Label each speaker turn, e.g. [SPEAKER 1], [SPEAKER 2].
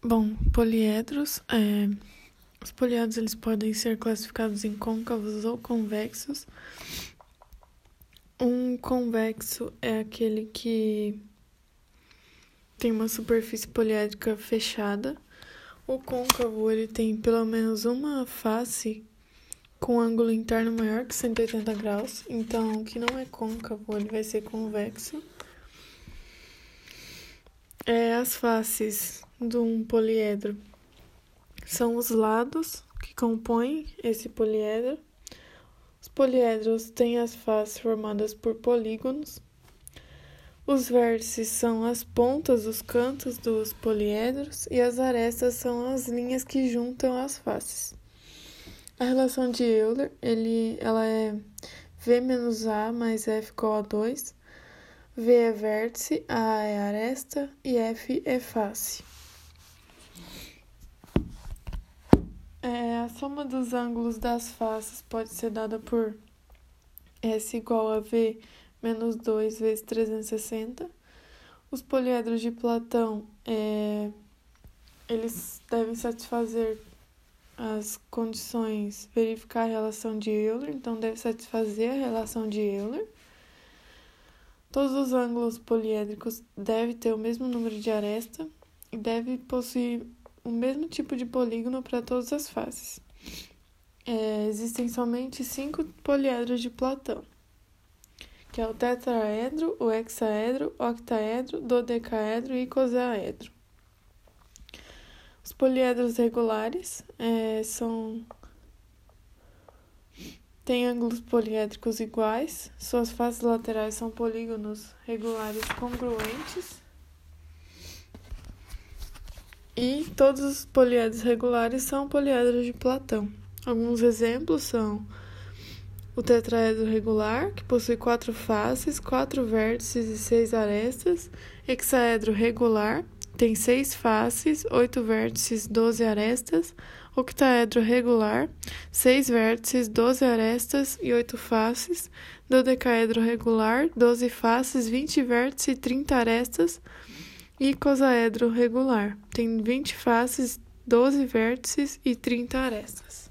[SPEAKER 1] Bom, poliedros, é, os poliedros eles podem ser classificados em côncavos ou convexos. Um convexo é aquele que tem uma superfície poliédrica fechada. O côncavo ele tem pelo menos uma face com ângulo interno maior que 180 graus. Então, o que não é côncavo ele vai ser convexo. É, as faces de um poliedro são os lados que compõem esse poliedro. Os poliedros têm as faces formadas por polígonos. Os vértices são as pontas, os cantos dos poliedros e as arestas são as linhas que juntam as faces. A relação de Euler, ele, ela é V menos A mais F igual a 2. V é vértice, A é aresta e F é face. É, a soma dos ângulos das faces pode ser dada por S igual a V menos 2 vezes 360. Os poliedros de Platão, é, eles devem satisfazer as condições, verificar a relação de Euler, então deve satisfazer a relação de Euler. Todos os ângulos poliédricos devem ter o mesmo número de aresta e deve possuir o mesmo tipo de polígono para todas as faces. É, existem somente cinco poliedros de Platão, que é o tetraedro, o hexaedro, octaedro, dodecaedro e icosaedro. Os poliedros regulares é, são têm ângulos poliédricos iguais, suas faces laterais são polígonos regulares congruentes e todos os poliedros regulares são poliedros de Platão. Alguns exemplos são o tetraedro regular, que possui quatro faces, quatro vértices e seis arestas. Hexaedro regular, tem seis faces, oito vértices, doze arestas. Octaedro regular, seis vértices, doze arestas e oito faces. Dodecaedro regular, doze faces, vinte vértices e trinta arestas icosaedro regular. Tem 20 faces, 12 vértices e 30 arestas.